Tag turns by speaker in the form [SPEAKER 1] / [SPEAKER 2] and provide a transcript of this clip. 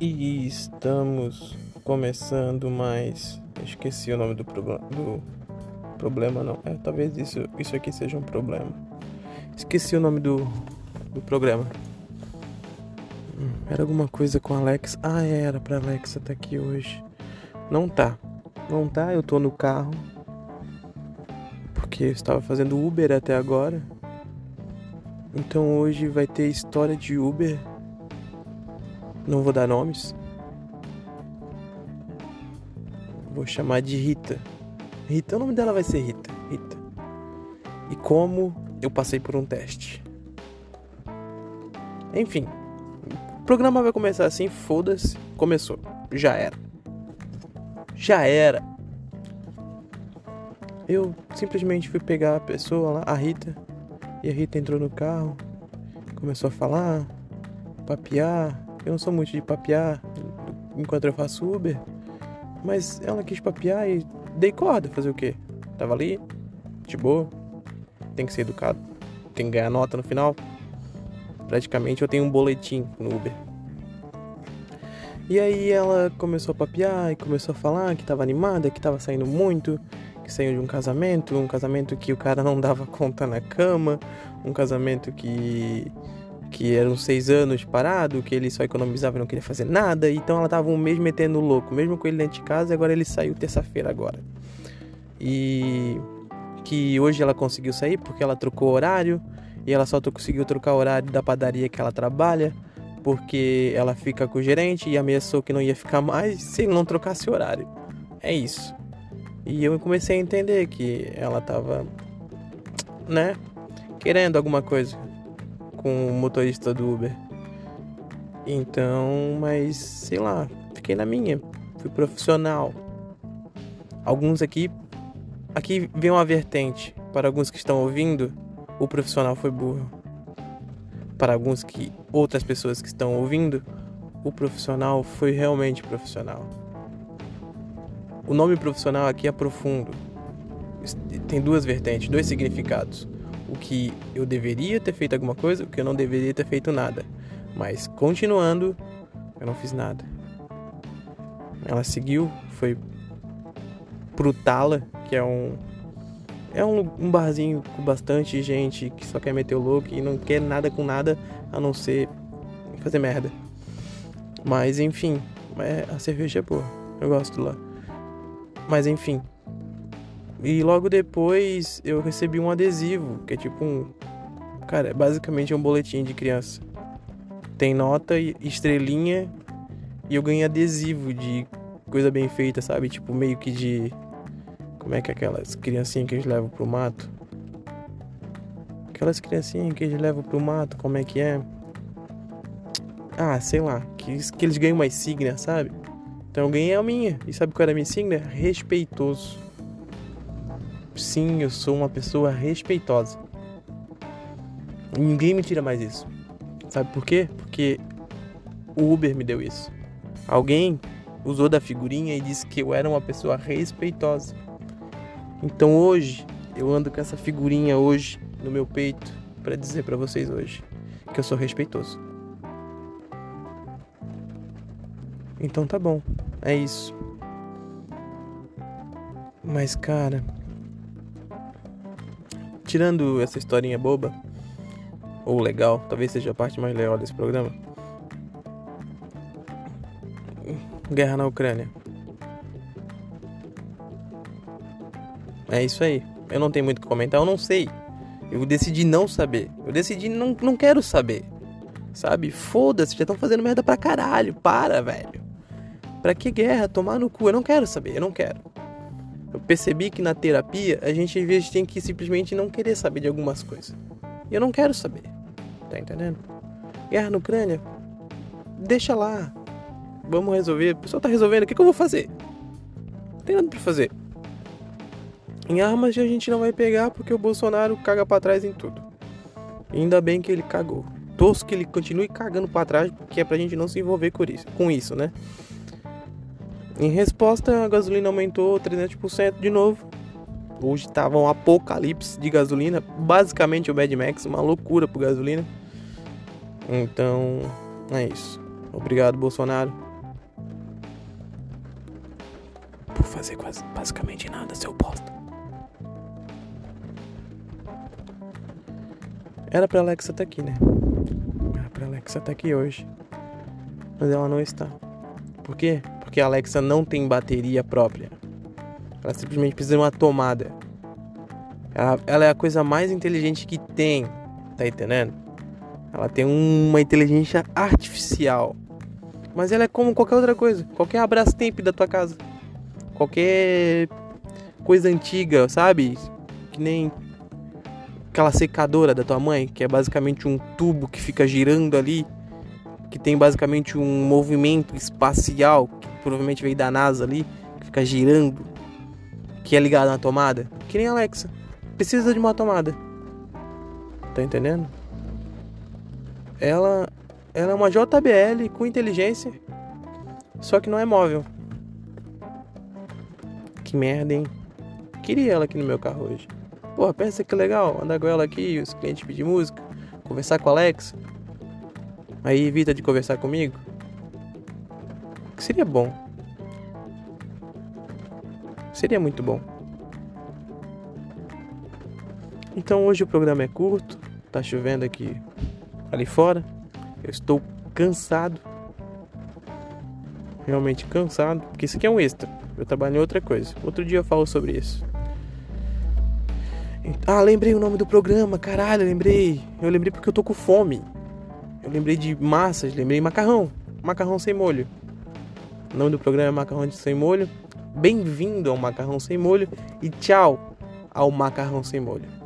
[SPEAKER 1] E estamos começando mais. Esqueci o nome do, programa, do problema, não. É, talvez isso, isso aqui seja um problema. Esqueci o nome do, do programa. Hum, era alguma coisa com Alex. Ah, era pra Alexa estar tá aqui hoje. Não tá. Não tá, eu tô no carro. Porque eu estava fazendo Uber até agora. Então hoje vai ter história de Uber não vou dar nomes. Vou chamar de Rita. Rita, o nome dela vai ser Rita. Rita. E como eu passei por um teste. Enfim, o programa vai começar assim, foda-se. Começou. Já era. Já era. Eu simplesmente fui pegar a pessoa lá, a Rita. E a Rita entrou no carro, começou a falar, papiar, eu não sou muito de papear enquanto eu faço Uber. Mas ela quis papear e dei corda. Fazer o quê? Tava ali, de boa. Tem que ser educado. Tem que ganhar nota no final. Praticamente eu tenho um boletim no Uber. E aí ela começou a papear e começou a falar que tava animada, que tava saindo muito, que saiu de um casamento, um casamento que o cara não dava conta na cama, um casamento que que eram seis anos parado, que ele só economizava e não queria fazer nada. Então ela tava um mês metendo louco, mesmo com ele dentro de casa, e agora ele saiu terça-feira agora. E que hoje ela conseguiu sair porque ela trocou horário e ela só conseguiu trocar horário da padaria que ela trabalha porque ela fica com o gerente e ameaçou que não ia ficar mais se não trocasse horário. É isso. E eu comecei a entender que ela tava, né, querendo alguma coisa com o motorista do Uber. Então, mas sei lá, fiquei na minha, fui profissional. Alguns aqui, aqui vem uma vertente. Para alguns que estão ouvindo, o profissional foi burro. Para alguns que outras pessoas que estão ouvindo, o profissional foi realmente profissional. O nome profissional aqui é profundo. Tem duas vertentes, dois significados o que eu deveria ter feito alguma coisa, o que eu não deveria ter feito nada. Mas continuando, eu não fiz nada. Ela seguiu, foi pro Tala, que é um é um, um barzinho com bastante gente que só quer meter o louco e não quer nada com nada a não ser fazer merda. Mas enfim, é, a cerveja é boa. Eu gosto lá. Mas enfim, e logo depois eu recebi um adesivo, que é tipo um. Cara, basicamente é um boletim de criança. Tem nota estrelinha e eu ganhei adesivo de coisa bem feita, sabe? Tipo, meio que de. Como é que é aquelas criancinhas que eles levam pro mato? Aquelas criancinhas que eles levam pro mato, como é que é? Ah, sei lá, que, que eles ganham uma insígnia, sabe? Então eu ganhei a minha. E sabe qual era a minha insígnia? Respeitoso. Sim, eu sou uma pessoa respeitosa. Ninguém me tira mais isso. Sabe por quê? Porque o Uber me deu isso. Alguém usou da figurinha e disse que eu era uma pessoa respeitosa. Então hoje eu ando com essa figurinha hoje no meu peito para dizer para vocês hoje que eu sou respeitoso. Então tá bom, é isso. Mas cara, tirando essa historinha boba, ou legal, talvez seja a parte mais legal desse programa. Guerra na Ucrânia. É isso aí. Eu não tenho muito o que comentar, eu não sei. Eu decidi não saber. Eu decidi não, não quero saber. Sabe? Foda-se, já estão fazendo merda pra caralho. Para, velho. Pra que guerra? Tomar no cu. Eu não quero saber, eu não quero. Eu percebi que na terapia a gente às vezes tem que simplesmente não querer saber de algumas coisas. E eu não quero saber. Tá entendendo? Guerra na Ucrânia, deixa lá. Vamos resolver. O pessoal tá resolvendo. O que, que eu vou fazer? Não tem nada pra fazer. Em armas a gente não vai pegar porque o Bolsonaro caga para trás em tudo. E ainda bem que ele cagou. Torço que ele continue cagando para trás, porque é pra gente não se envolver com isso, com isso né? Em resposta, a gasolina aumentou 300% de novo. Hoje tava um apocalipse de gasolina, basicamente o Mad Max, uma loucura por gasolina. Então, é isso. Obrigado, Bolsonaro. Por fazer quase basicamente nada, seu bosta. Era pra Alexa estar tá aqui, né? Era pra Alexa estar tá aqui hoje. Mas ela não está. Por quê? Porque a Alexa não tem bateria própria. Ela simplesmente precisa de uma tomada. Ela, ela é a coisa mais inteligente que tem. Tá entendendo? Ela tem uma inteligência artificial. Mas ela é como qualquer outra coisa. Qualquer abraço tempo da tua casa. Qualquer coisa antiga, sabe? Que nem aquela secadora da tua mãe, que é basicamente um tubo que fica girando ali, que tem basicamente um movimento espacial, provavelmente veio da NASA ali, que fica girando, que é ligado na tomada. Que nem a Alexa. Precisa de uma tomada. Tá entendendo? Ela, ela é uma JBL com inteligência, só que não é móvel. Que merda, hein? Queria ela aqui no meu carro hoje. Pô, pensa que legal, andar com ela aqui, os clientes pedir música, conversar com o Alex. Aí evita de conversar comigo. Seria bom. Seria muito bom. Então hoje o programa é curto, tá chovendo aqui ali fora. Eu estou cansado. Realmente cansado, porque isso aqui é um extra. Eu trabalho em outra coisa. Outro dia eu falo sobre isso. Ah, lembrei o nome do programa, caralho, lembrei. Eu lembrei porque eu tô com fome. Eu lembrei de massas, lembrei macarrão. Macarrão sem molho. O nome do programa é Macarrão sem Molho. Bem-vindo ao Macarrão sem Molho e tchau ao Macarrão sem Molho.